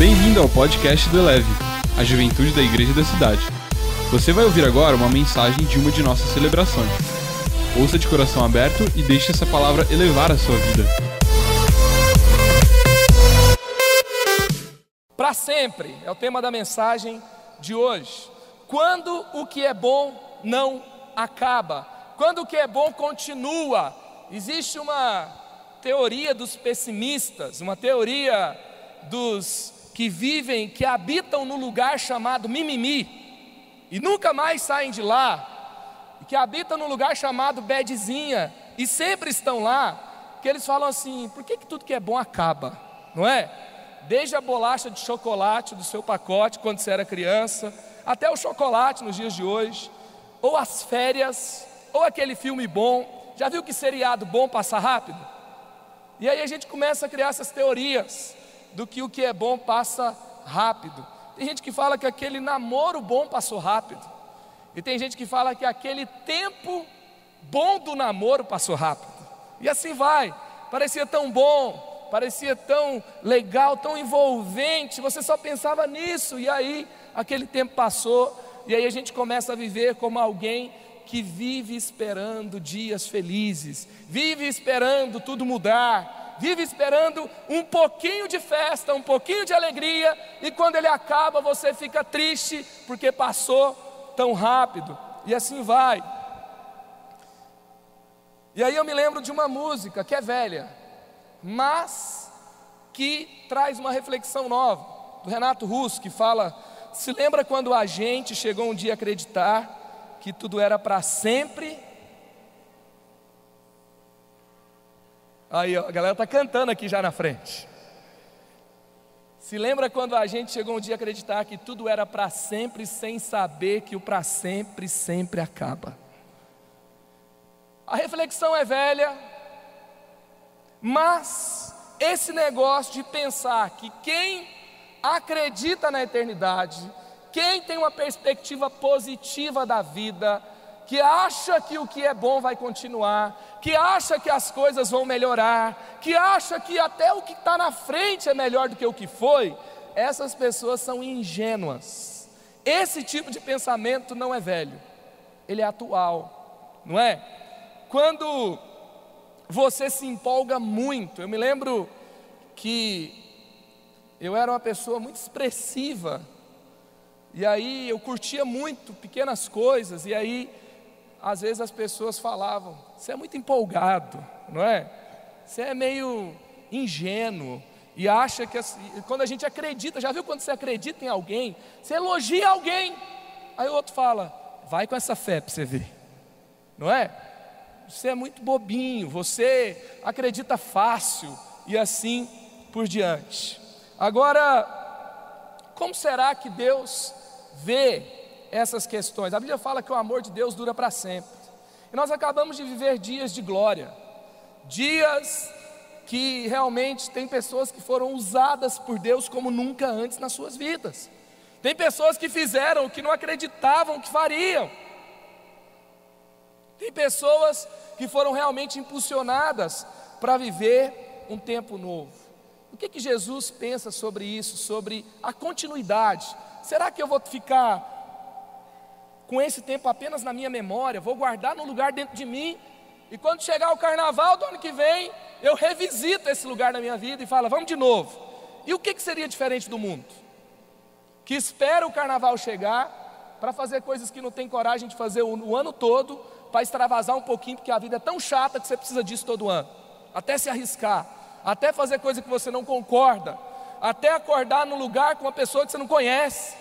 Bem-vindo ao podcast do Eleve, a juventude da igreja da cidade. Você vai ouvir agora uma mensagem de uma de nossas celebrações. Ouça de coração aberto e deixe essa palavra elevar a sua vida. Para sempre é o tema da mensagem de hoje. Quando o que é bom não acaba, quando o que é bom continua. Existe uma teoria dos pessimistas, uma teoria dos que vivem, que habitam no lugar chamado mimimi e nunca mais saem de lá, que habitam no lugar chamado bedezinha e sempre estão lá, que eles falam assim: por que, que tudo que é bom acaba? Não é? Desde a bolacha de chocolate do seu pacote quando você era criança, até o chocolate nos dias de hoje, ou as férias, ou aquele filme bom. Já viu que seriado bom passa rápido? E aí a gente começa a criar essas teorias do que o que é bom passa rápido. Tem gente que fala que aquele namoro bom passou rápido. E tem gente que fala que aquele tempo bom do namoro passou rápido. E assim vai. Parecia tão bom, parecia tão legal, tão envolvente. Você só pensava nisso. E aí aquele tempo passou. E aí a gente começa a viver como alguém que vive esperando dias felizes, vive esperando tudo mudar, vive esperando um pouquinho de festa, um pouquinho de alegria, e quando ele acaba você fica triste porque passou tão rápido, e assim vai. E aí eu me lembro de uma música que é velha, mas que traz uma reflexão nova, do Renato Russo, que fala: se lembra quando a gente chegou um dia a acreditar que tudo era para sempre. Aí, ó, a galera está cantando aqui já na frente. Se lembra quando a gente chegou um dia a acreditar que tudo era para sempre, sem saber que o para sempre sempre acaba? A reflexão é velha, mas esse negócio de pensar que quem acredita na eternidade, quem tem uma perspectiva positiva da vida, que acha que o que é bom vai continuar, que acha que as coisas vão melhorar, que acha que até o que está na frente é melhor do que o que foi, essas pessoas são ingênuas. Esse tipo de pensamento não é velho, ele é atual, não é? Quando você se empolga muito, eu me lembro que eu era uma pessoa muito expressiva e aí eu curtia muito pequenas coisas, e aí às vezes as pessoas falavam: "Você é muito empolgado, não é? Você é meio ingênuo e acha que quando a gente acredita, já viu quando você acredita em alguém, você elogia alguém, aí o outro fala: "Vai com essa fé para você ver". Não é? Você é muito bobinho, você acredita fácil e assim por diante. Agora, como será que Deus vê essas questões? A Bíblia fala que o amor de Deus dura para sempre. E nós acabamos de viver dias de glória, dias que realmente tem pessoas que foram usadas por Deus como nunca antes nas suas vidas. Tem pessoas que fizeram o que não acreditavam que fariam. Tem pessoas que foram realmente impulsionadas para viver um tempo novo. O que, que Jesus pensa sobre isso, sobre a continuidade? Será que eu vou ficar com esse tempo apenas na minha memória? Vou guardar no lugar dentro de mim? E quando chegar o carnaval do ano que vem, eu revisito esse lugar na minha vida e falo, vamos de novo. E o que, que seria diferente do mundo? Que espera o carnaval chegar para fazer coisas que não tem coragem de fazer o, o ano todo, para extravasar um pouquinho, porque a vida é tão chata que você precisa disso todo ano. Até se arriscar até fazer coisa que você não concorda, até acordar no lugar com uma pessoa que você não conhece,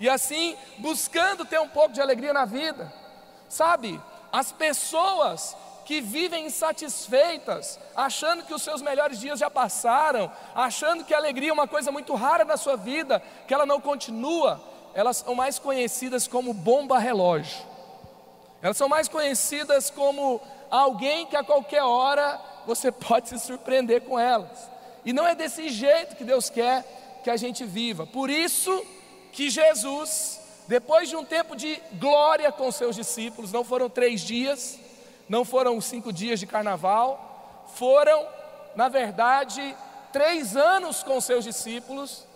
e assim buscando ter um pouco de alegria na vida. Sabe, as pessoas que vivem insatisfeitas, achando que os seus melhores dias já passaram, achando que a alegria é uma coisa muito rara na sua vida, que ela não continua, elas são mais conhecidas como bomba relógio. Elas são mais conhecidas como alguém que a qualquer hora você pode se surpreender com elas. E não é desse jeito que Deus quer que a gente viva. Por isso que Jesus, depois de um tempo de glória com seus discípulos, não foram três dias, não foram cinco dias de carnaval, foram, na verdade, três anos com seus discípulos.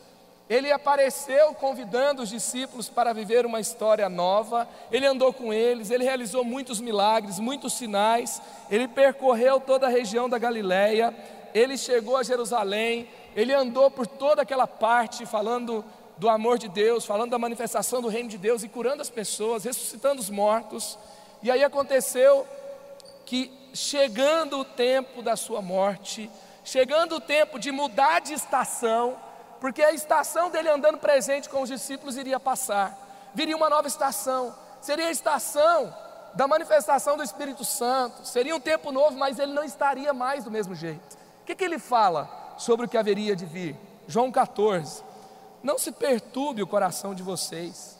Ele apareceu convidando os discípulos para viver uma história nova. Ele andou com eles, ele realizou muitos milagres, muitos sinais. Ele percorreu toda a região da Galileia. Ele chegou a Jerusalém. Ele andou por toda aquela parte falando do amor de Deus, falando da manifestação do reino de Deus e curando as pessoas, ressuscitando os mortos. E aí aconteceu que chegando o tempo da sua morte, chegando o tempo de mudar de estação, porque a estação dele andando presente com os discípulos iria passar, viria uma nova estação, seria a estação da manifestação do Espírito Santo, seria um tempo novo, mas ele não estaria mais do mesmo jeito. O que, que ele fala sobre o que haveria de vir? João 14: Não se perturbe o coração de vocês,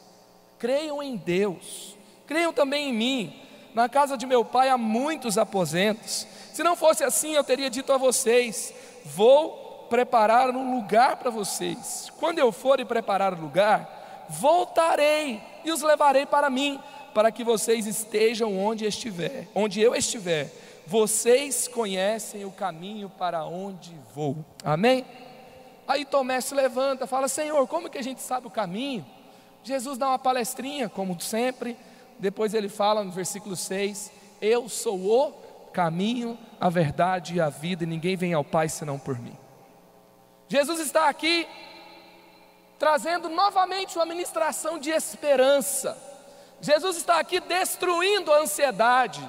creiam em Deus, creiam também em mim. Na casa de meu pai há muitos aposentos. Se não fosse assim, eu teria dito a vocês: Vou preparar um lugar para vocês. Quando eu for e preparar o lugar, voltarei e os levarei para mim, para que vocês estejam onde estiver, onde eu estiver. Vocês conhecem o caminho para onde vou. Amém? Aí Tomé se levanta, fala: Senhor, como que a gente sabe o caminho? Jesus dá uma palestrinha, como sempre. Depois ele fala no versículo 6: Eu sou o caminho, a verdade e a vida, e ninguém vem ao Pai senão por mim. Jesus está aqui trazendo novamente uma ministração de esperança. Jesus está aqui destruindo a ansiedade,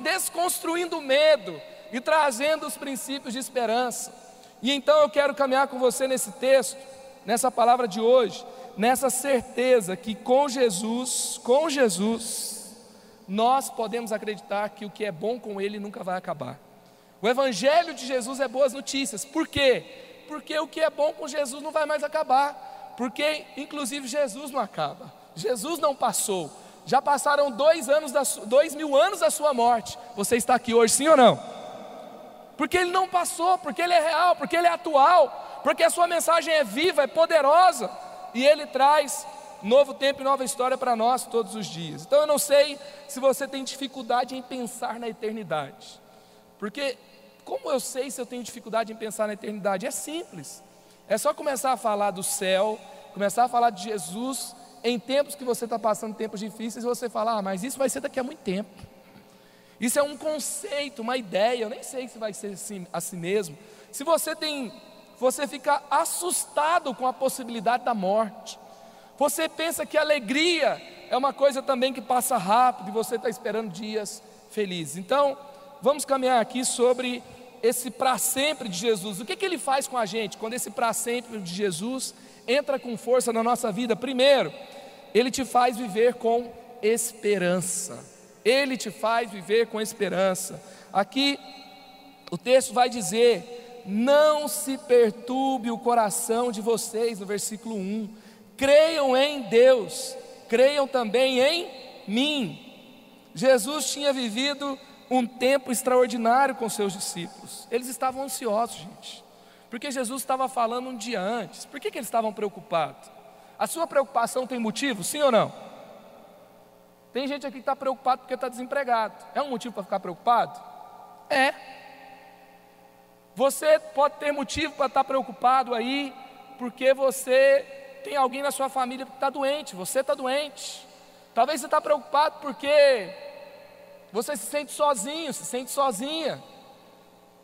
desconstruindo o medo e trazendo os princípios de esperança. E então eu quero caminhar com você nesse texto, nessa palavra de hoje, nessa certeza que com Jesus, com Jesus, nós podemos acreditar que o que é bom com Ele nunca vai acabar. O Evangelho de Jesus é boas notícias, por quê? porque o que é bom com Jesus não vai mais acabar, porque inclusive Jesus não acaba, Jesus não passou, já passaram dois, anos da, dois mil anos da sua morte, você está aqui hoje, sim ou não? Porque ele não passou, porque ele é real, porque ele é atual, porque a sua mensagem é viva, é poderosa, e ele traz novo tempo e nova história para nós todos os dias. Então eu não sei se você tem dificuldade em pensar na eternidade, porque como eu sei se eu tenho dificuldade em pensar na eternidade? É simples. É só começar a falar do céu, começar a falar de Jesus em tempos que você está passando tempos difíceis e você falar, ah, mas isso vai ser daqui a muito tempo. Isso é um conceito, uma ideia, eu nem sei se vai ser assim, assim mesmo. Se você tem, você fica assustado com a possibilidade da morte. Você pensa que alegria é uma coisa também que passa rápido e você está esperando dias felizes. Então, vamos caminhar aqui sobre esse para sempre de Jesus. O que, que ele faz com a gente quando esse para sempre de Jesus entra com força na nossa vida? Primeiro, ele te faz viver com esperança. Ele te faz viver com esperança. Aqui o texto vai dizer: Não se perturbe o coração de vocês, no versículo 1. Creiam em Deus, creiam também em mim. Jesus tinha vivido um tempo extraordinário com seus discípulos. Eles estavam ansiosos, gente, porque Jesus estava falando um dia antes. Por que, que eles estavam preocupados? A sua preocupação tem motivo, sim ou não? Tem gente aqui que está preocupado porque está desempregado. É um motivo para ficar preocupado? É. Você pode ter motivo para estar preocupado aí, porque você tem alguém na sua família que está doente, você está doente. Talvez você está preocupado porque você se sente sozinho, se sente sozinha.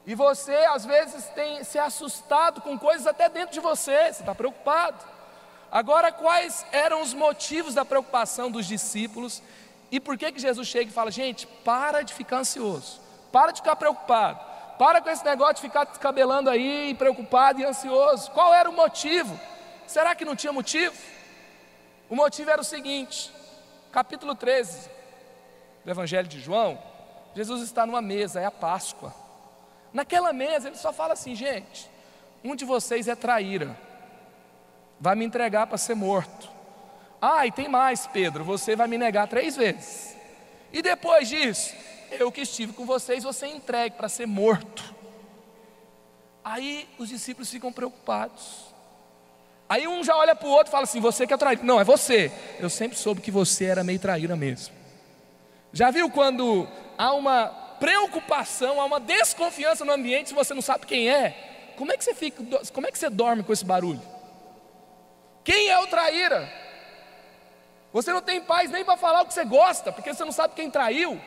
E você às vezes tem se assustado com coisas até dentro de você, você está preocupado. Agora, quais eram os motivos da preocupação dos discípulos? E por que, que Jesus chega e fala, gente, para de ficar ansioso, para de ficar preocupado, para com esse negócio de ficar descabelando aí, preocupado e ansioso. Qual era o motivo? Será que não tinha motivo? O motivo era o seguinte, capítulo 13, do Evangelho de João, Jesus está numa mesa, é a Páscoa. Naquela mesa ele só fala assim, gente, um de vocês é traíra, vai me entregar para ser morto. Ah, e tem mais, Pedro, você vai me negar três vezes. E depois disso, eu que estive com vocês, você entregue para ser morto. Aí os discípulos ficam preocupados. Aí um já olha para o outro e fala assim: Você que é traíra. Não, é você. Eu sempre soube que você era meio traíra mesmo. Já viu quando há uma preocupação, há uma desconfiança no ambiente se você não sabe quem é? Como é que você fica, como é que você dorme com esse barulho? Quem é o traíra? Você não tem paz nem para falar o que você gosta, porque você não sabe quem traiu.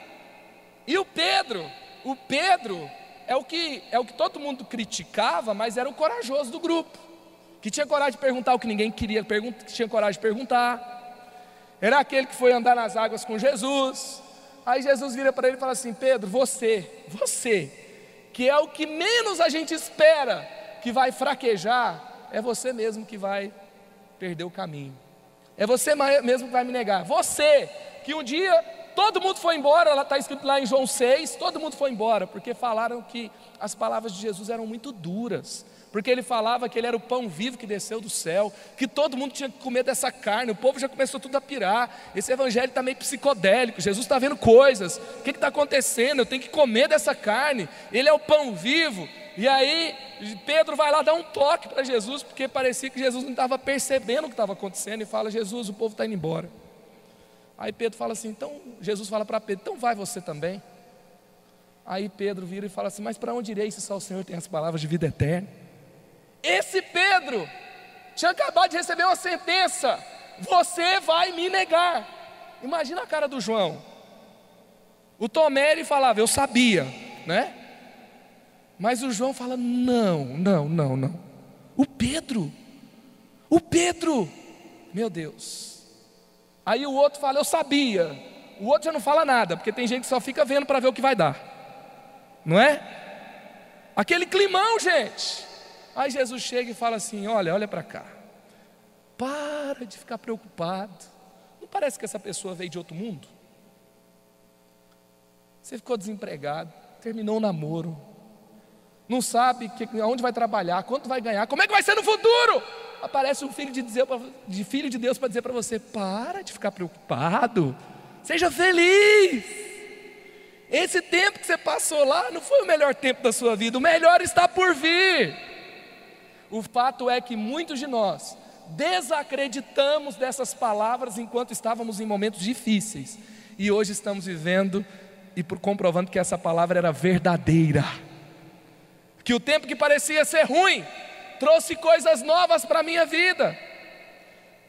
E o Pedro, o Pedro é o que é o que todo mundo criticava, mas era o corajoso do grupo, que tinha coragem de perguntar o que ninguém queria que tinha coragem de perguntar. Era aquele que foi andar nas águas com Jesus. Aí Jesus vira para ele e fala assim: Pedro, você, você, que é o que menos a gente espera que vai fraquejar, é você mesmo que vai perder o caminho. É você mesmo que vai me negar. Você, que um dia todo mundo foi embora, está escrito lá em João 6, todo mundo foi embora, porque falaram que as palavras de Jesus eram muito duras porque ele falava que ele era o pão vivo que desceu do céu, que todo mundo tinha que comer dessa carne, o povo já começou tudo a pirar. Esse evangelho está meio psicodélico, Jesus está vendo coisas, o que está acontecendo? Eu tenho que comer dessa carne, ele é o pão vivo. E aí Pedro vai lá dar um toque para Jesus, porque parecia que Jesus não estava percebendo o que estava acontecendo, e fala: Jesus, o povo está indo embora. Aí Pedro fala assim: então, Jesus fala para Pedro: então vai você também. Aí Pedro vira e fala assim: Mas para onde irei se só o Senhor tem as palavras de vida eterna? Esse Pedro tinha acabado de receber uma sentença: você vai me negar. Imagina a cara do João. O Tomé ele falava, eu sabia, né? Mas o João fala: não, não, não, não. O Pedro, o Pedro, meu Deus. Aí o outro fala: eu sabia. O outro já não fala nada, porque tem gente que só fica vendo para ver o que vai dar, não é? Aquele climão, gente. Aí Jesus chega e fala assim: Olha, olha para cá. Para de ficar preocupado. Não parece que essa pessoa veio de outro mundo? Você ficou desempregado, terminou o namoro, não sabe que, aonde vai trabalhar, quanto vai ganhar, como é que vai ser no futuro? Aparece um filho de, dizer, de filho de Deus para dizer para você: para de ficar preocupado, seja feliz. Esse tempo que você passou lá não foi o melhor tempo da sua vida, o melhor está por vir. O fato é que muitos de nós desacreditamos dessas palavras enquanto estávamos em momentos difíceis e hoje estamos vivendo e comprovando que essa palavra era verdadeira. Que o tempo que parecia ser ruim trouxe coisas novas para a minha vida.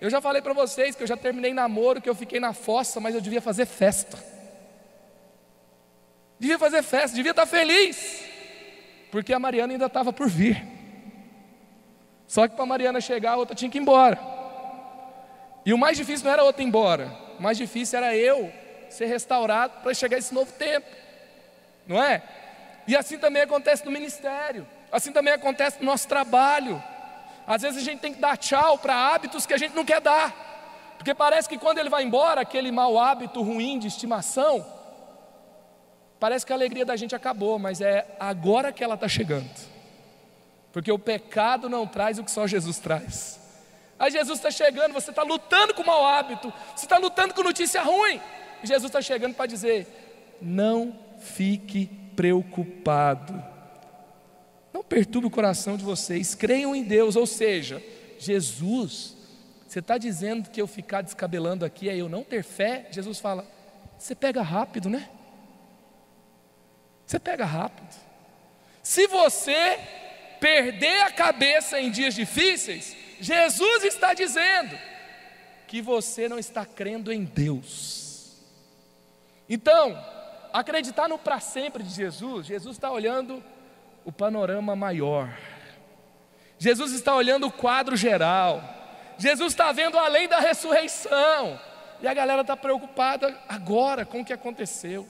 Eu já falei para vocês que eu já terminei namoro, que eu fiquei na fossa, mas eu devia fazer festa. Devia fazer festa, devia estar feliz, porque a Mariana ainda estava por vir. Só que para Mariana chegar, a outra tinha que ir embora. E o mais difícil não era a outra ir embora, o mais difícil era eu ser restaurado para chegar esse novo tempo, não é? E assim também acontece no ministério, assim também acontece no nosso trabalho. Às vezes a gente tem que dar tchau para hábitos que a gente não quer dar, porque parece que quando ele vai embora, aquele mau hábito ruim de estimação, parece que a alegria da gente acabou, mas é agora que ela está chegando porque o pecado não traz o que só Jesus traz. Aí Jesus está chegando, você está lutando com o mau hábito, você está lutando com notícia ruim, e Jesus está chegando para dizer: não fique preocupado, não perturbe o coração de vocês, creiam em Deus, ou seja, Jesus, você está dizendo que eu ficar descabelando aqui é eu não ter fé? Jesus fala: você pega rápido, né? Você pega rápido. Se você perder a cabeça em dias difíceis, Jesus está dizendo que você não está crendo em Deus. Então, acreditar no para sempre de Jesus, Jesus está olhando o panorama maior. Jesus está olhando o quadro geral. Jesus está vendo além da ressurreição. E a galera está preocupada agora com o que aconteceu.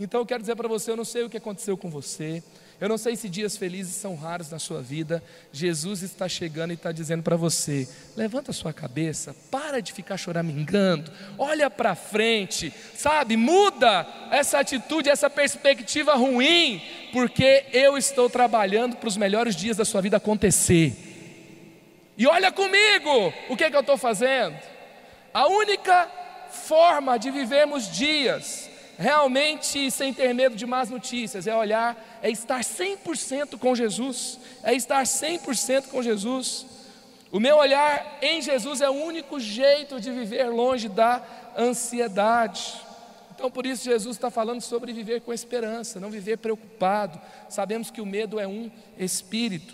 Então eu quero dizer para você: eu não sei o que aconteceu com você, eu não sei se dias felizes são raros na sua vida. Jesus está chegando e está dizendo para você: levanta a sua cabeça, para de ficar choramingando, olha para frente, sabe? Muda essa atitude, essa perspectiva ruim, porque eu estou trabalhando para os melhores dias da sua vida acontecer. E olha comigo, o que, é que eu estou fazendo? A única forma de vivermos dias realmente sem ter medo de más notícias, é olhar, é estar 100% com Jesus, é estar 100% com Jesus. O meu olhar em Jesus é o único jeito de viver longe da ansiedade. Então, por isso, Jesus está falando sobre viver com esperança, não viver preocupado. Sabemos que o medo é um espírito.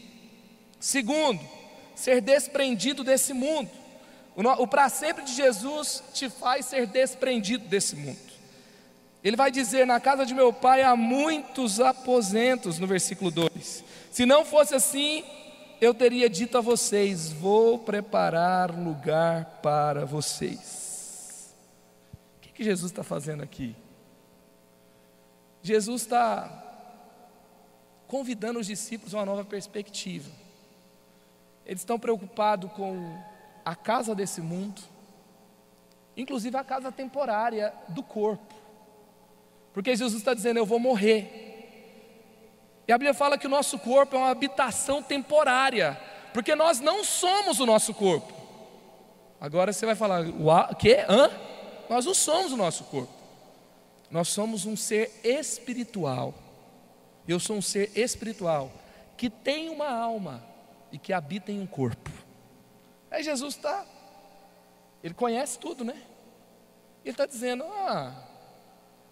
Segundo, ser desprendido desse mundo. O para sempre de Jesus te faz ser desprendido desse mundo. Ele vai dizer: Na casa de meu pai há muitos aposentos, no versículo 2. Se não fosse assim, eu teria dito a vocês: Vou preparar lugar para vocês. O que, que Jesus está fazendo aqui? Jesus está convidando os discípulos a uma nova perspectiva. Eles estão preocupados com a casa desse mundo, inclusive a casa temporária do corpo. Porque Jesus está dizendo: Eu vou morrer. E a Bíblia fala que o nosso corpo é uma habitação temporária, porque nós não somos o nosso corpo. Agora você vai falar: O quê? Hã? Nós não somos o nosso corpo. Nós somos um ser espiritual. Eu sou um ser espiritual que tem uma alma e que habita em um corpo. Aí Jesus está, ele conhece tudo, né? Ele está dizendo: Ah,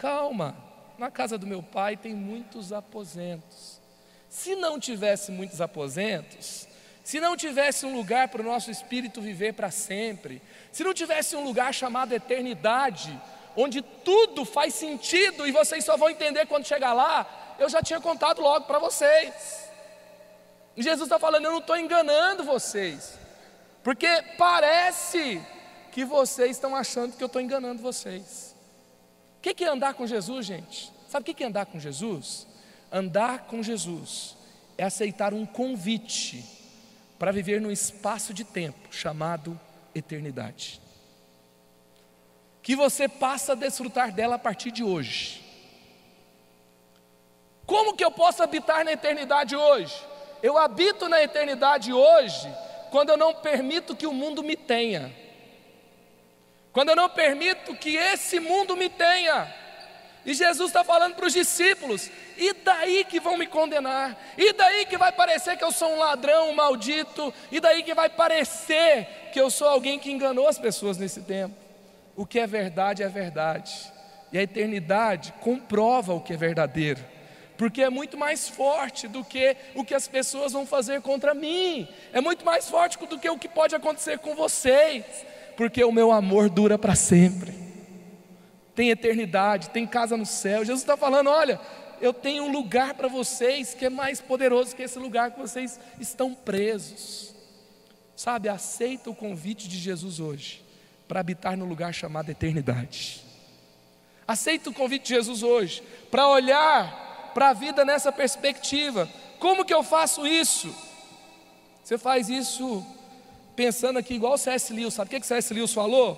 calma, na casa do meu pai tem muitos aposentos. Se não tivesse muitos aposentos, se não tivesse um lugar para o nosso espírito viver para sempre, se não tivesse um lugar chamado eternidade, onde tudo faz sentido e vocês só vão entender quando chegar lá, eu já tinha contado logo para vocês. E Jesus está falando: eu não estou enganando vocês, porque parece que vocês estão achando que eu estou enganando vocês. O que é andar com Jesus, gente? Sabe o que é andar com Jesus? Andar com Jesus é aceitar um convite para viver num espaço de tempo chamado eternidade que você passa a desfrutar dela a partir de hoje. Como que eu posso habitar na eternidade hoje? Eu habito na eternidade hoje quando eu não permito que o mundo me tenha. Quando eu não permito que esse mundo me tenha. E Jesus está falando para os discípulos: e daí que vão me condenar? E daí que vai parecer que eu sou um ladrão, um maldito? E daí que vai parecer que eu sou alguém que enganou as pessoas nesse tempo? o que é verdade é verdade, e a eternidade comprova o que é verdadeiro, porque é muito mais forte do que o que as pessoas vão fazer contra mim, é muito mais forte do que o que pode acontecer com vocês, porque o meu amor dura para sempre, tem eternidade, tem casa no céu. Jesus está falando: olha, eu tenho um lugar para vocês que é mais poderoso que esse lugar que vocês estão presos. Sabe, aceita o convite de Jesus hoje para habitar no lugar chamado eternidade. Aceita o convite de Jesus hoje para olhar para a vida nessa perspectiva. Como que eu faço isso? Você faz isso pensando aqui igual o C.S. Lewis. Sabe o que o C.S. Lewis falou?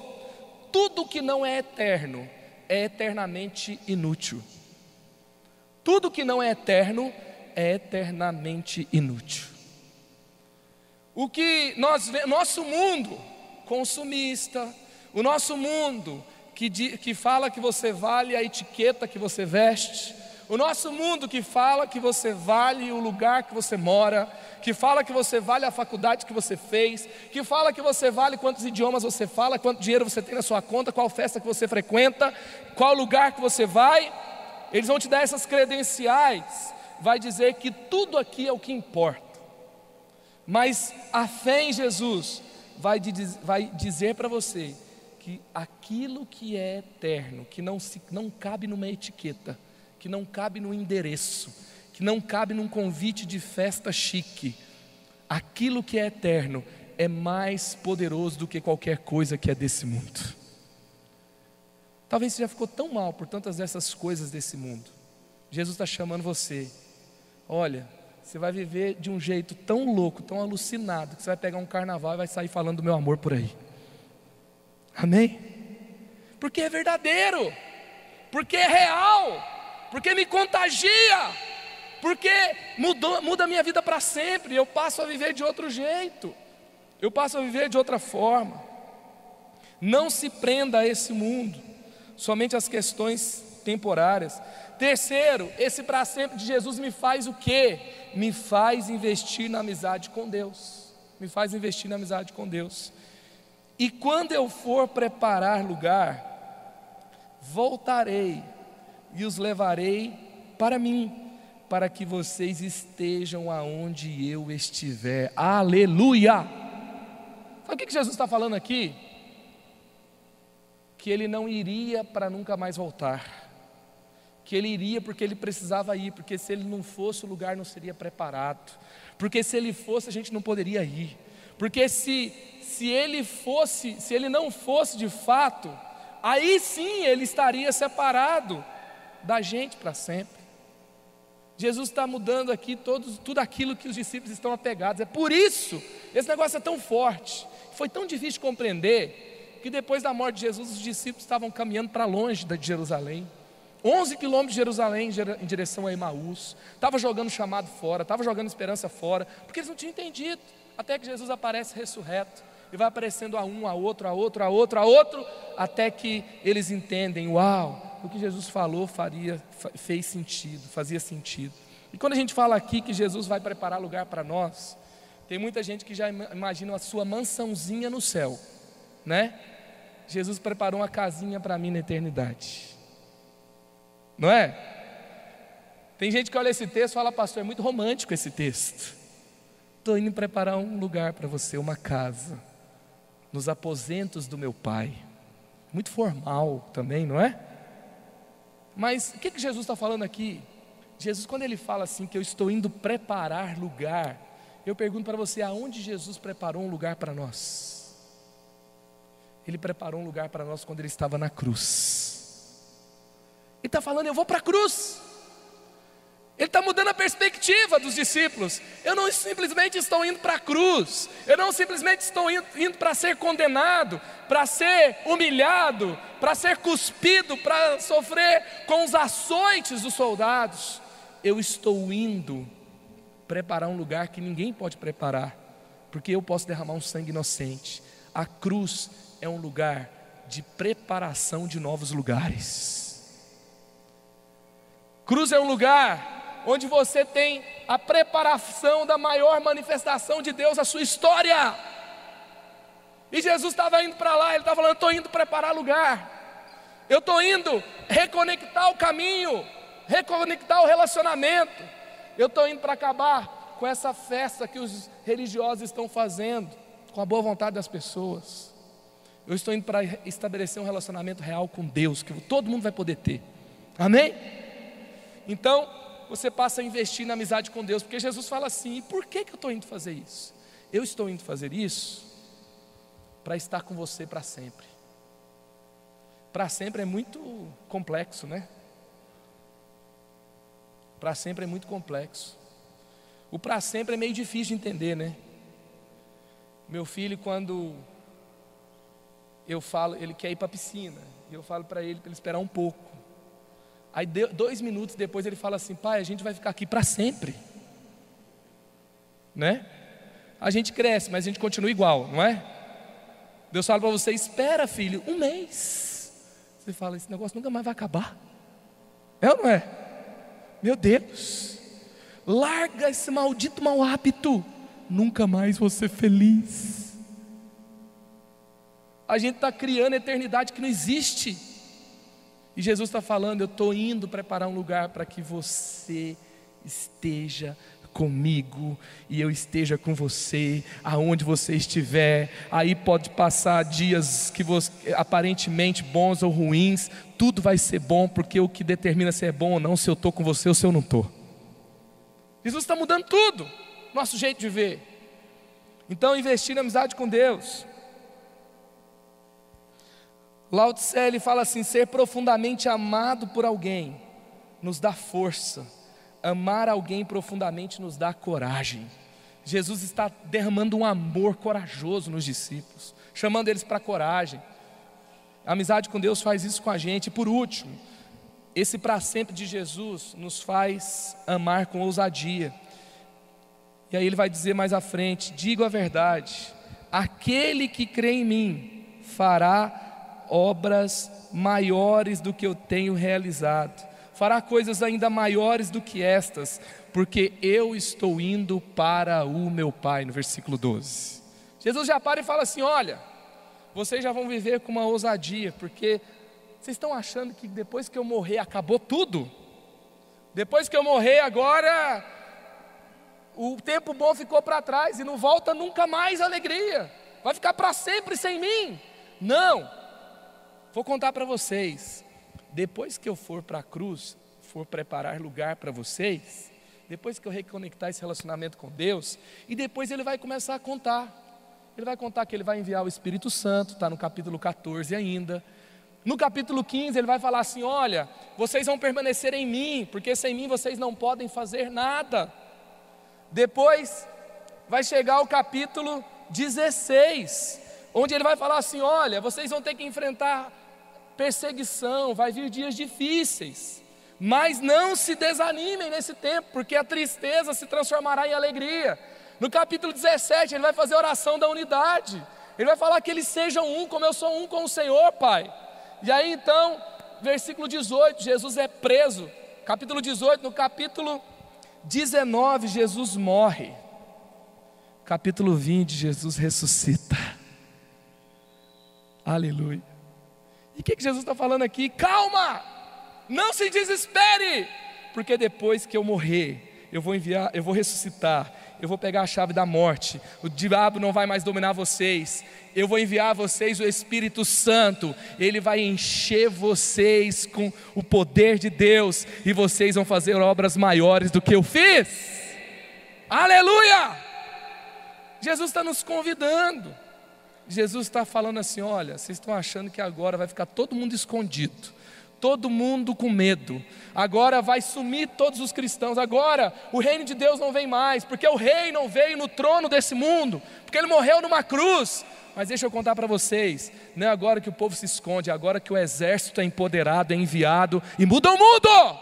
Tudo que não é eterno é eternamente inútil. Tudo que não é eterno é eternamente inútil. O que nós nosso mundo consumista, o nosso mundo, que, que fala que você vale a etiqueta que você veste, o nosso mundo que fala que você vale o lugar que você mora, que fala que você vale a faculdade que você fez, que fala que você vale quantos idiomas você fala, quanto dinheiro você tem na sua conta, qual festa que você frequenta, qual lugar que você vai, eles vão te dar essas credenciais, vai dizer que tudo aqui é o que importa. Mas a fé em Jesus vai, vai dizer para você que aquilo que é eterno, que não, se, não cabe numa etiqueta, que não cabe no endereço, que não cabe num convite de festa chique, aquilo que é eterno é mais poderoso do que qualquer coisa que é desse mundo. Talvez você já ficou tão mal por tantas dessas coisas desse mundo. Jesus está chamando você. Olha, você vai viver de um jeito tão louco, tão alucinado, que você vai pegar um carnaval e vai sair falando do meu amor por aí. Amém? Porque é verdadeiro, porque é real, porque me contagia, porque mudou, muda a minha vida para sempre. Eu passo a viver de outro jeito, eu passo a viver de outra forma. Não se prenda a esse mundo, somente as questões temporárias. Terceiro, esse para sempre de Jesus me faz o quê? Me faz investir na amizade com Deus. Me faz investir na amizade com Deus. E quando eu for preparar lugar, voltarei e os levarei para mim, para que vocês estejam aonde eu estiver. Aleluia! Sabe o que Jesus está falando aqui? Que ele não iria para nunca mais voltar. Que ele iria porque ele precisava ir, porque se ele não fosse, o lugar não seria preparado. Porque se ele fosse, a gente não poderia ir. Porque se, se ele fosse, se ele não fosse de fato, aí sim ele estaria separado da gente para sempre. Jesus está mudando aqui todos, tudo aquilo que os discípulos estão apegados. É por isso, esse negócio é tão forte. Foi tão difícil de compreender que depois da morte de Jesus, os discípulos estavam caminhando para longe de Jerusalém. 11 quilômetros de Jerusalém em direção a Emaús. Estava jogando chamado fora, estava jogando esperança fora, porque eles não tinham entendido. Até que Jesus aparece ressurreto e vai aparecendo a um, a outro, a outro, a outro, a outro, até que eles entendem: uau, o que Jesus falou faria, fez sentido, fazia sentido. E quando a gente fala aqui que Jesus vai preparar lugar para nós, tem muita gente que já imagina a sua mansãozinha no céu, né? Jesus preparou uma casinha para mim na eternidade, não é? Tem gente que olha esse texto e fala, pastor, é muito romântico esse texto. Estou indo preparar um lugar para você, uma casa, nos aposentos do meu pai. Muito formal também, não é? Mas o que, que Jesus está falando aqui? Jesus, quando ele fala assim, que eu estou indo preparar lugar, eu pergunto para você, aonde Jesus preparou um lugar para nós? Ele preparou um lugar para nós quando ele estava na cruz. Ele está falando, eu vou para a cruz. Ele está mudando a perspectiva dos discípulos. Eu não simplesmente estou indo para a cruz, eu não simplesmente estou indo, indo para ser condenado, para ser humilhado, para ser cuspido, para sofrer com os açoites dos soldados. Eu estou indo preparar um lugar que ninguém pode preparar, porque eu posso derramar um sangue inocente. A cruz é um lugar de preparação de novos lugares. Cruz é um lugar onde você tem a preparação da maior manifestação de Deus na sua história. E Jesus estava indo para lá, ele estava falando: estou indo preparar lugar, eu estou indo reconectar o caminho, reconectar o relacionamento, eu estou indo para acabar com essa festa que os religiosos estão fazendo, com a boa vontade das pessoas. Eu estou indo para estabelecer um relacionamento real com Deus, que todo mundo vai poder ter. Amém? Então, você passa a investir na amizade com Deus, porque Jesus fala assim: e por que, que eu estou indo fazer isso? Eu estou indo fazer isso para estar com você para sempre. Para sempre é muito complexo, né? Para sempre é muito complexo. O para sempre é meio difícil de entender, né? Meu filho, quando eu falo, ele quer ir para a piscina, eu falo para ele para ele esperar um pouco. Aí dois minutos depois ele fala assim: pai, a gente vai ficar aqui para sempre. Né? A gente cresce, mas a gente continua igual, não é? Deus fala para você: espera, filho, um mês. Você fala: esse negócio nunca mais vai acabar. É ou não é? Meu Deus, larga esse maldito mau hábito. Nunca mais vou ser feliz. A gente está criando eternidade que não existe. E Jesus está falando: Eu estou indo preparar um lugar para que você esteja comigo e eu esteja com você aonde você estiver. Aí pode passar dias que você, aparentemente bons ou ruins, tudo vai ser bom, porque o que determina se é bom ou não, se eu estou com você ou se eu não estou. Jesus está mudando tudo, nosso jeito de ver. Então, investir na amizade com Deus Lao Tse, ele fala assim: ser profundamente amado por alguém nos dá força, amar alguém profundamente nos dá coragem. Jesus está derramando um amor corajoso nos discípulos, chamando eles para coragem. A amizade com Deus faz isso com a gente. E por último, esse para sempre de Jesus nos faz amar com ousadia. E aí ele vai dizer mais à frente: digo a verdade, aquele que crê em mim fará obras maiores do que eu tenho realizado, fará coisas ainda maiores do que estas, porque eu estou indo para o meu Pai, no versículo 12. Jesus já para e fala assim: Olha, vocês já vão viver com uma ousadia, porque vocês estão achando que depois que eu morrer acabou tudo? Depois que eu morrer, agora o tempo bom ficou para trás e não volta nunca mais a alegria. Vai ficar para sempre sem mim? Não. Vou contar para vocês. Depois que eu for para a cruz, for preparar lugar para vocês, depois que eu reconectar esse relacionamento com Deus, e depois ele vai começar a contar. Ele vai contar que ele vai enviar o Espírito Santo, está no capítulo 14 ainda. No capítulo 15, ele vai falar assim: Olha, vocês vão permanecer em mim, porque sem mim vocês não podem fazer nada. Depois, vai chegar o capítulo 16, onde ele vai falar assim: Olha, vocês vão ter que enfrentar perseguição, vai vir dias difíceis. Mas não se desanimem nesse tempo, porque a tristeza se transformará em alegria. No capítulo 17, ele vai fazer a oração da unidade. Ele vai falar que eles sejam um, como eu sou um com o Senhor, Pai. E aí então, versículo 18, Jesus é preso. Capítulo 18, no capítulo 19, Jesus morre. Capítulo 20, Jesus ressuscita. Aleluia. E o que, que Jesus está falando aqui? Calma! Não se desespere, porque depois que eu morrer, eu vou enviar, eu vou ressuscitar, eu vou pegar a chave da morte, o diabo não vai mais dominar vocês, eu vou enviar a vocês o Espírito Santo, ele vai encher vocês com o poder de Deus, e vocês vão fazer obras maiores do que eu fiz. Aleluia! Jesus está nos convidando. Jesus está falando assim: olha, vocês estão achando que agora vai ficar todo mundo escondido todo mundo com medo. Agora vai sumir todos os cristãos. Agora o reino de Deus não vem mais, porque o rei não veio no trono desse mundo, porque ele morreu numa cruz. Mas deixa eu contar para vocês: não é agora que o povo se esconde, é agora que o exército é empoderado, é enviado e muda o mundo.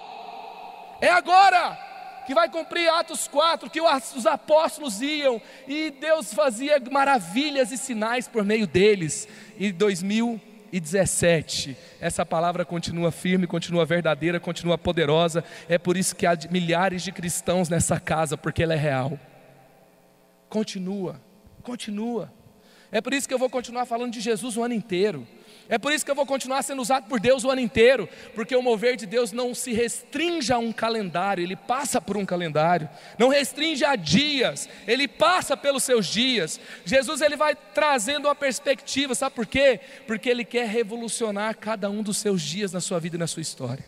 É agora que vai cumprir Atos 4, que os apóstolos iam e Deus fazia maravilhas e sinais por meio deles. E 2000 e 17. Essa palavra continua firme, continua verdadeira, continua poderosa. É por isso que há milhares de cristãos nessa casa, porque ela é real. Continua, continua. É por isso que eu vou continuar falando de Jesus o ano inteiro. É por isso que eu vou continuar sendo usado por Deus o ano inteiro, porque o mover de Deus não se restringe a um calendário, ele passa por um calendário. Não restringe a dias, ele passa pelos seus dias. Jesus ele vai trazendo uma perspectiva, sabe por quê? Porque ele quer revolucionar cada um dos seus dias na sua vida e na sua história.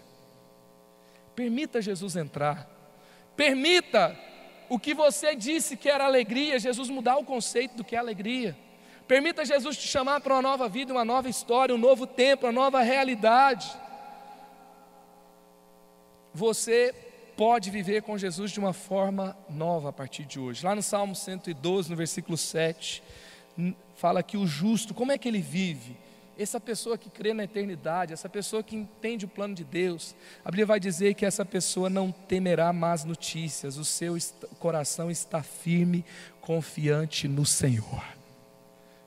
Permita Jesus entrar. Permita o que você disse que era alegria, Jesus mudar o conceito do que é alegria. Permita Jesus te chamar para uma nova vida, uma nova história, um novo tempo, uma nova realidade. Você pode viver com Jesus de uma forma nova a partir de hoje. Lá no Salmo 112, no versículo 7, fala que o justo, como é que ele vive? Essa pessoa que crê na eternidade, essa pessoa que entende o plano de Deus, a Bíblia vai dizer que essa pessoa não temerá más notícias, o seu coração está firme, confiante no Senhor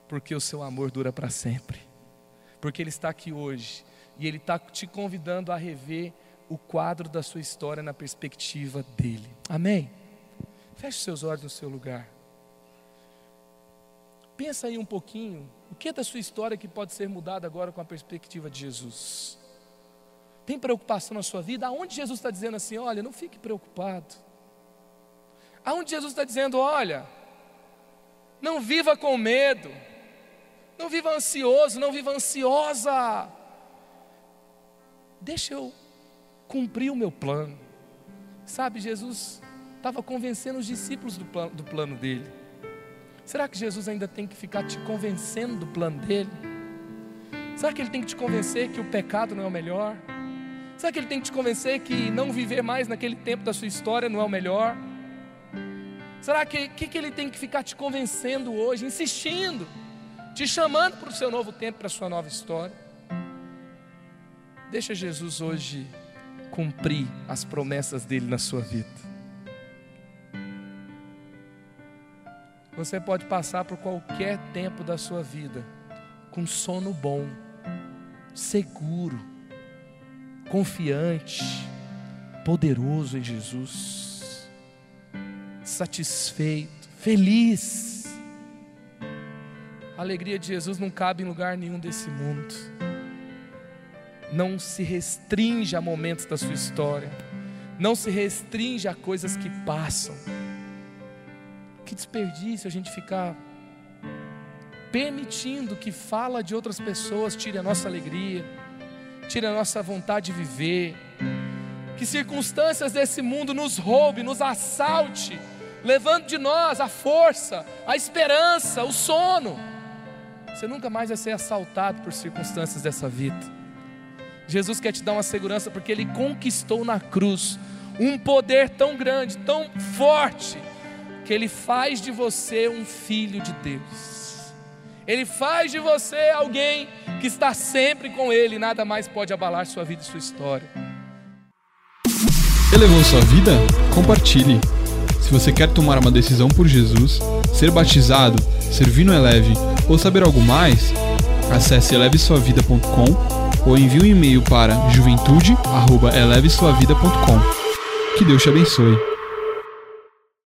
porque o seu amor dura para sempre. Porque Ele está aqui hoje e Ele está te convidando a rever o quadro da sua história na perspectiva dele. Amém? Feche seus olhos no seu lugar. Pensa aí um pouquinho, o que é da sua história que pode ser mudado agora com a perspectiva de Jesus? Tem preocupação na sua vida? Aonde Jesus está dizendo assim, olha, não fique preocupado. Aonde Jesus está dizendo, olha, não viva com medo. Não viva ansioso, não viva ansiosa. Deixa eu cumprir o meu plano. Sabe, Jesus estava convencendo os discípulos do plano, do plano dele. Será que Jesus ainda tem que ficar te convencendo do plano dele? Será que ele tem que te convencer que o pecado não é o melhor? Será que ele tem que te convencer que não viver mais naquele tempo da sua história não é o melhor? Será que, que, que ele tem que ficar te convencendo hoje, insistindo? Te chamando para o seu novo tempo, para a sua nova história. Deixa Jesus hoje cumprir as promessas dele na sua vida. Você pode passar por qualquer tempo da sua vida com sono bom, seguro, confiante, poderoso em Jesus, satisfeito, feliz a alegria de Jesus não cabe em lugar nenhum desse mundo. Não se restringe a momentos da sua história. Não se restringe a coisas que passam. Que desperdício a gente ficar permitindo que fala de outras pessoas tire a nossa alegria, tire a nossa vontade de viver, que circunstâncias desse mundo nos roube, nos assalte, levando de nós a força, a esperança, o sono. Você nunca mais vai ser assaltado por circunstâncias dessa vida. Jesus quer te dar uma segurança porque Ele conquistou na cruz um poder tão grande, tão forte, que Ele faz de você um filho de Deus. Ele faz de você alguém que está sempre com Ele, nada mais pode abalar sua vida e sua história. Elevou sua vida? Compartilhe. Se você quer tomar uma decisão por Jesus, ser batizado, servir no Eleve ou saber algo mais, acesse elevesuavida.com ou envie um e-mail para juventude@elevesuavida.com. Que Deus te abençoe.